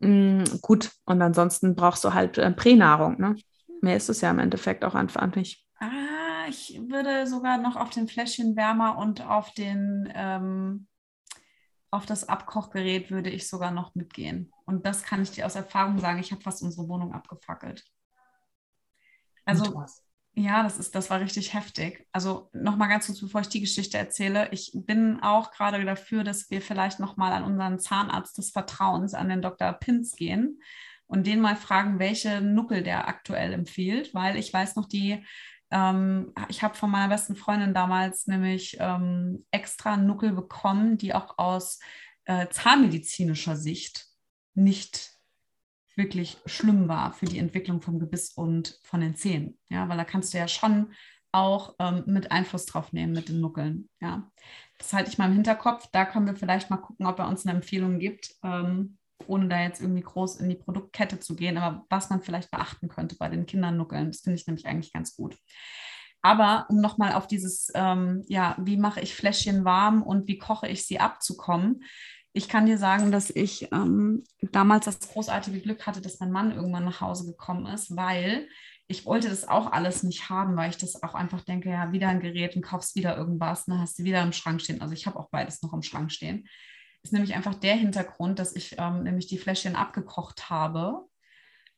Mhm, gut, und ansonsten brauchst du halt äh, Pränahrung, ne? Mehr ist es ja im Endeffekt auch einfach nicht. Ah, ich würde sogar noch auf den Fläschchen wärmer und auf den ähm auf das Abkochgerät würde ich sogar noch mitgehen. Und das kann ich dir aus Erfahrung sagen. Ich habe fast unsere Wohnung abgefackelt. Also, ja, das, ist, das war richtig heftig. Also, nochmal ganz kurz, bevor ich die Geschichte erzähle. Ich bin auch gerade dafür, dass wir vielleicht nochmal an unseren Zahnarzt des Vertrauens, an den Dr. Pins gehen und den mal fragen, welche Nuckel der aktuell empfiehlt, weil ich weiß noch, die ähm, ich habe von meiner besten Freundin damals nämlich ähm, extra Nuckel bekommen, die auch aus äh, zahnmedizinischer Sicht nicht wirklich schlimm war für die Entwicklung vom Gebiss und von den Zähnen. Ja, weil da kannst du ja schon auch ähm, mit Einfluss drauf nehmen mit den Nuckeln. Ja, das halte ich mal im Hinterkopf. Da können wir vielleicht mal gucken, ob er uns eine Empfehlung gibt, ähm, ohne da jetzt irgendwie groß in die Produktkette zu gehen, aber was man vielleicht beachten könnte bei den Kindernuckeln, das finde ich nämlich eigentlich ganz gut. Aber um nochmal auf dieses, ähm, ja, wie mache ich Fläschchen warm und wie koche ich sie abzukommen, ich kann dir sagen, dass ich ähm, damals das großartige Glück hatte, dass mein Mann irgendwann nach Hause gekommen ist, weil ich wollte das auch alles nicht haben, weil ich das auch einfach denke, ja, wieder ein Gerät und kaufst wieder irgendwas, dann hast du wieder im Schrank stehen. Also ich habe auch beides noch im Schrank stehen ist nämlich einfach der Hintergrund, dass ich ähm, nämlich die Fläschchen abgekocht habe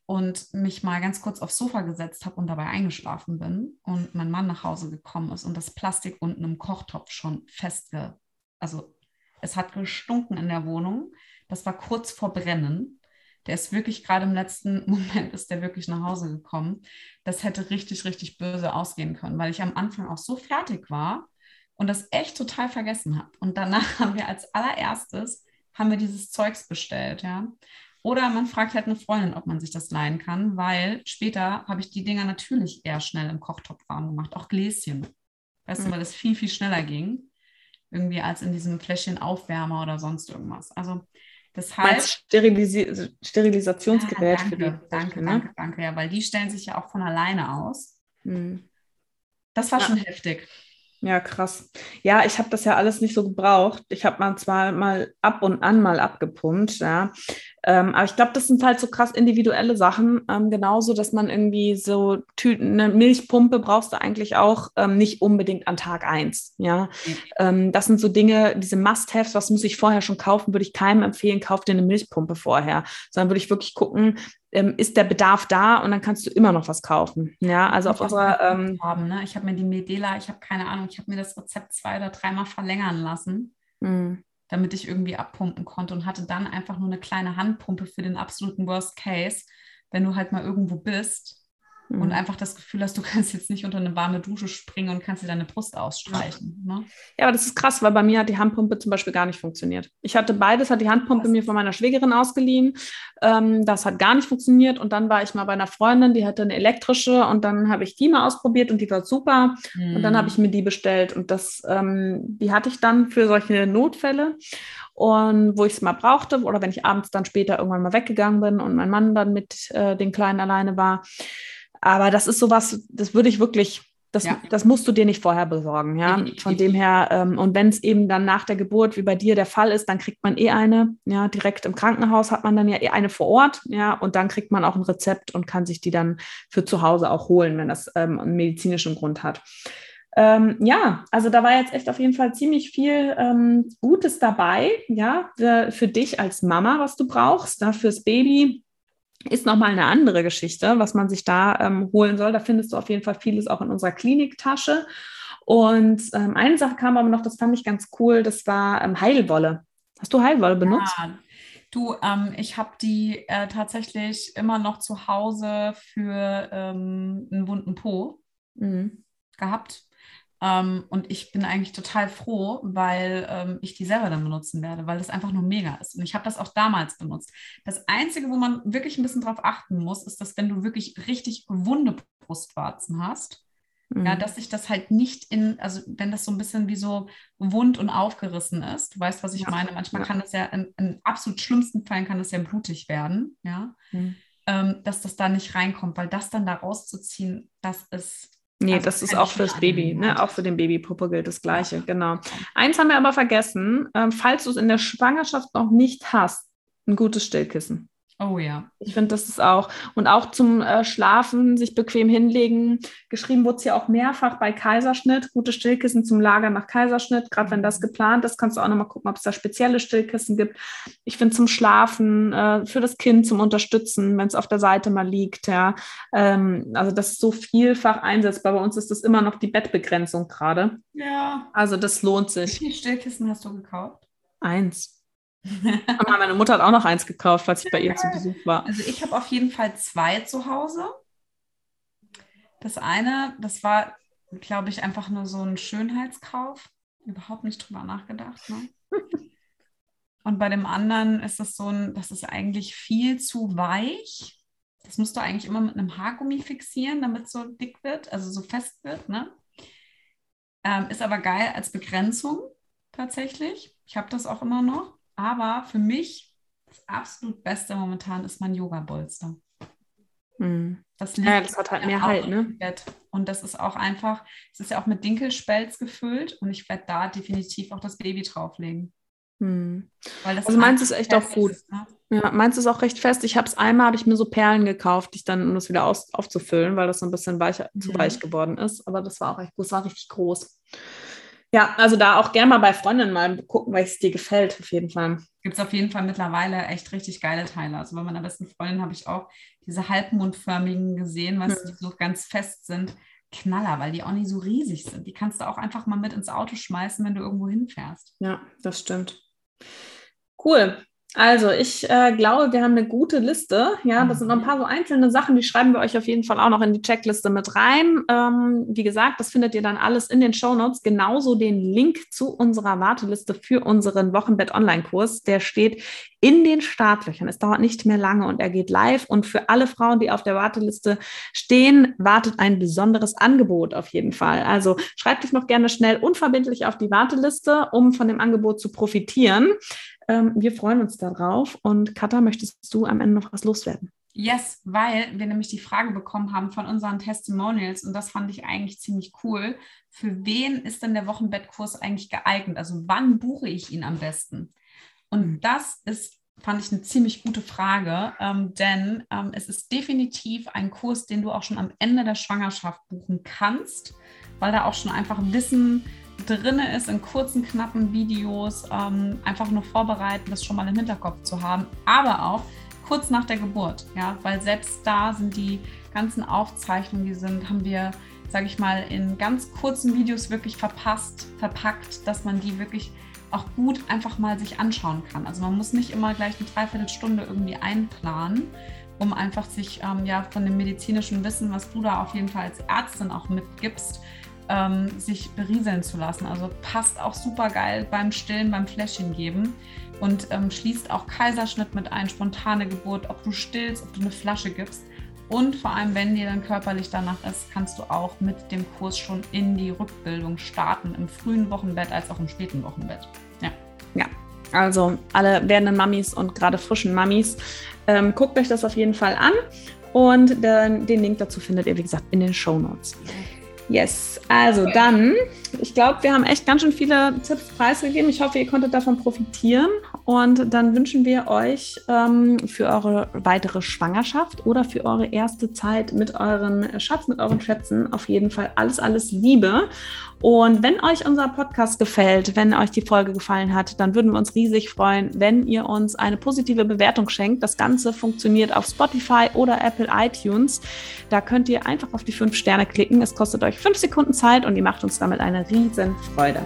und mich mal ganz kurz aufs Sofa gesetzt habe und dabei eingeschlafen bin und mein Mann nach Hause gekommen ist und das Plastik unten im Kochtopf schon festge... Also es hat gestunken in der Wohnung. Das war kurz vor Brennen. Der ist wirklich gerade im letzten Moment ist der wirklich nach Hause gekommen. Das hätte richtig, richtig böse ausgehen können, weil ich am Anfang auch so fertig war und das echt total vergessen habe. Und danach haben wir als allererstes haben wir dieses Zeugs bestellt, ja. Oder man fragt halt eine Freundin, ob man sich das leihen kann, weil später habe ich die Dinger natürlich eher schnell im Kochtopf warm gemacht, auch Gläschen. Weißt mhm. du, weil es viel, viel schneller ging, irgendwie als in diesem Fläschchen Aufwärmer oder sonst irgendwas. Also deshalb. Sterilisi Sterilisationsgerät ja, danke, für die. Danke, ne? danke, danke, ja, weil die stellen sich ja auch von alleine aus. Mhm. Das war ja. schon heftig. Ja, krass. Ja, ich habe das ja alles nicht so gebraucht. Ich habe mal zwar mal ab und an mal abgepumpt, ja. Ähm, aber ich glaube, das sind halt so krass individuelle Sachen. Ähm, genauso, dass man irgendwie so Tüten, eine Milchpumpe brauchst du eigentlich auch ähm, nicht unbedingt an Tag eins. Ja, mhm. das sind so Dinge, diese Must-Haves, was muss ich vorher schon kaufen, würde ich keinem empfehlen, kauf dir eine Milchpumpe vorher. Sondern würde ich wirklich gucken, ähm, ist der Bedarf da und dann kannst du immer noch was kaufen. Ja, also auf unserer. Ähm, haben, ne? Ich habe mir die Medela, ich habe keine Ahnung, ich habe mir das Rezept zwei oder dreimal verlängern lassen, mhm. damit ich irgendwie abpumpen konnte und hatte dann einfach nur eine kleine Handpumpe für den absoluten Worst Case, wenn du halt mal irgendwo bist mhm. und einfach das Gefühl hast, du kannst jetzt nicht unter eine warme Dusche springen und kannst dir deine Brust ausstreichen. Ja. Ne? ja, aber das ist krass, weil bei mir hat die Handpumpe zum Beispiel gar nicht funktioniert. Ich hatte beides, hat die Handpumpe mir von meiner Schwägerin ausgeliehen. Ähm, das hat gar nicht funktioniert und dann war ich mal bei einer Freundin, die hatte eine elektrische und dann habe ich die mal ausprobiert und die war super mhm. und dann habe ich mhm. mir die bestellt und das, ähm, die hatte ich dann für solche Notfälle und wo ich es mal brauchte oder wenn ich abends dann später irgendwann mal weggegangen bin und mein Mann dann mit äh, den Kleinen alleine war. Aber das ist sowas, das würde ich wirklich, das, ja. das musst du dir nicht vorher besorgen, ja. Von dem her, ähm, und wenn es eben dann nach der Geburt, wie bei dir der Fall ist, dann kriegt man eh eine, ja, direkt im Krankenhaus hat man dann ja eh eine vor Ort, ja, und dann kriegt man auch ein Rezept und kann sich die dann für zu Hause auch holen, wenn das ähm, einen medizinischen Grund hat. Ähm, ja, also da war jetzt echt auf jeden Fall ziemlich viel ähm, Gutes dabei, ja, für, für, dich als Mama, was du brauchst, da fürs Baby, ist nochmal eine andere Geschichte, was man sich da ähm, holen soll. Da findest du auf jeden Fall vieles auch in unserer Kliniktasche. Und ähm, eine Sache kam aber noch, das fand ich ganz cool, das war ähm, Heilwolle. Hast du Heilwolle benutzt? Ja. Du, ähm, ich habe die äh, tatsächlich immer noch zu Hause für ähm, einen wunden Po mhm. gehabt. Ähm, und ich bin eigentlich total froh, weil ähm, ich die selber dann benutzen werde, weil das einfach nur mega ist. Und ich habe das auch damals benutzt. Das Einzige, wo man wirklich ein bisschen drauf achten muss, ist, dass wenn du wirklich richtig wunde Brustwarzen hast, mhm. ja, dass sich das halt nicht in, also wenn das so ein bisschen wie so wund und aufgerissen ist, du weißt, was ich ja. meine. Manchmal ja. kann das ja, in, in, absolut schlimmsten Fällen kann das ja blutig werden, ja. Mhm. Ähm, dass das da nicht reinkommt, weil das dann da rauszuziehen, das ist Nee, also das ist auch fürs Baby, ne? Auch für den Babypuppe gilt das Gleiche, ja. genau. Eins haben wir aber vergessen, ähm, falls du es in der Schwangerschaft noch nicht hast, ein gutes Stillkissen. Oh ja. Ich finde, das ist auch. Und auch zum äh, Schlafen, sich bequem hinlegen. Geschrieben wurde es ja auch mehrfach bei Kaiserschnitt. Gute Stillkissen zum Lager nach Kaiserschnitt. Gerade wenn das mhm. geplant ist, kannst du auch nochmal gucken, ob es da spezielle Stillkissen gibt. Ich finde zum Schlafen, äh, für das Kind zum Unterstützen, wenn es auf der Seite mal liegt. Ja. Ähm, also das ist so vielfach einsetzbar. Bei uns ist das immer noch die Bettbegrenzung gerade. Ja. Also das lohnt sich. Wie viele Stillkissen hast du gekauft? Eins. Aber meine Mutter hat auch noch eins gekauft, falls ich bei ihr zu Besuch war. Also ich habe auf jeden Fall zwei zu Hause. Das eine, das war, glaube ich, einfach nur so ein Schönheitskauf. Überhaupt nicht drüber nachgedacht. Ne? Und bei dem anderen ist das so ein, das ist eigentlich viel zu weich. Das musst du eigentlich immer mit einem Haargummi fixieren, damit es so dick wird, also so fest wird. Ne? Ähm, ist aber geil als Begrenzung tatsächlich. Ich habe das auch immer noch. Aber für mich das absolut Beste momentan ist mein Yoga-Bolster. Hm. Das, ja, das hat halt mehr Halt, ne? Und das ist auch einfach, es ist ja auch mit Dinkelspelz gefüllt und ich werde da definitiv auch das Baby drauflegen. Hm. also meins ist echt auch gut. Ist, ne? Ja, meins ist auch recht fest. Ich habe es einmal, habe ich mir so Perlen gekauft, die dann, um das wieder aus, aufzufüllen, weil das so ein bisschen weicher, mhm. zu weich geworden ist. Aber das war auch echt gut, es war richtig groß. Ja, also da auch gerne mal bei Freundinnen mal gucken, weil es dir gefällt, auf jeden Fall. Gibt es auf jeden Fall mittlerweile echt richtig geile Teile. Also bei meiner besten Freundin habe ich auch diese halbmondförmigen gesehen, was mhm. die so ganz fest sind. Knaller, weil die auch nicht so riesig sind. Die kannst du auch einfach mal mit ins Auto schmeißen, wenn du irgendwo hinfährst. Ja, das stimmt. Cool. Also ich äh, glaube, wir haben eine gute Liste. Ja, das sind noch ein paar so einzelne Sachen, die schreiben wir euch auf jeden Fall auch noch in die Checkliste mit rein. Ähm, wie gesagt, das findet ihr dann alles in den Show Notes. Genauso den Link zu unserer Warteliste für unseren Wochenbett-Online-Kurs. Der steht in den Startlöchern. Es dauert nicht mehr lange und er geht live. Und für alle Frauen, die auf der Warteliste stehen, wartet ein besonderes Angebot auf jeden Fall. Also schreibt dich noch gerne schnell unverbindlich auf die Warteliste, um von dem Angebot zu profitieren. Ähm, wir freuen uns darauf. Und Katha, möchtest du am Ende noch was loswerden? Yes, weil wir nämlich die Frage bekommen haben von unseren Testimonials und das fand ich eigentlich ziemlich cool. Für wen ist denn der Wochenbettkurs eigentlich geeignet? Also wann buche ich ihn am besten? Und das ist, fand ich eine ziemlich gute Frage, ähm, denn ähm, es ist definitiv ein Kurs, den du auch schon am Ende der Schwangerschaft buchen kannst, weil da auch schon einfach Wissen drin ist in kurzen, knappen Videos, ähm, einfach nur vorbereiten, das schon mal im Hinterkopf zu haben, aber auch kurz nach der Geburt, ja, weil selbst da sind die ganzen Aufzeichnungen, die sind, haben wir, sage ich mal, in ganz kurzen Videos wirklich verpasst, verpackt, dass man die wirklich auch gut einfach mal sich anschauen kann. Also man muss nicht immer gleich eine Dreiviertelstunde irgendwie einplanen, um einfach sich ähm, ja von dem medizinischen Wissen, was du da auf jeden Fall als Ärztin auch mitgibst, ähm, sich berieseln zu lassen. Also passt auch super geil beim Stillen, beim Fläschchen geben und ähm, schließt auch Kaiserschnitt mit ein, spontane Geburt, ob du stillst, ob du eine Flasche gibst. Und vor allem, wenn dir dann körperlich danach ist, kannst du auch mit dem Kurs schon in die Rückbildung starten, im frühen Wochenbett als auch im späten Wochenbett. Ja. Ja, also alle werdenden Mamis und gerade frischen Mamis, ähm, guckt euch das auf jeden Fall an. Und den, den Link dazu findet ihr, wie gesagt, in den Show Notes. Yes, also dann, ich glaube, wir haben echt ganz schön viele Tipps preisgegeben. Ich hoffe, ihr konntet davon profitieren. Und dann wünschen wir euch ähm, für eure weitere Schwangerschaft oder für eure erste Zeit mit euren Schatz, mit euren Schätzen auf jeden Fall alles, alles Liebe. Und wenn euch unser Podcast gefällt, wenn euch die Folge gefallen hat, dann würden wir uns riesig freuen, wenn ihr uns eine positive Bewertung schenkt. Das Ganze funktioniert auf Spotify oder Apple iTunes. Da könnt ihr einfach auf die fünf Sterne klicken. Es kostet euch fünf Sekunden Zeit und ihr macht uns damit eine riesen Freude.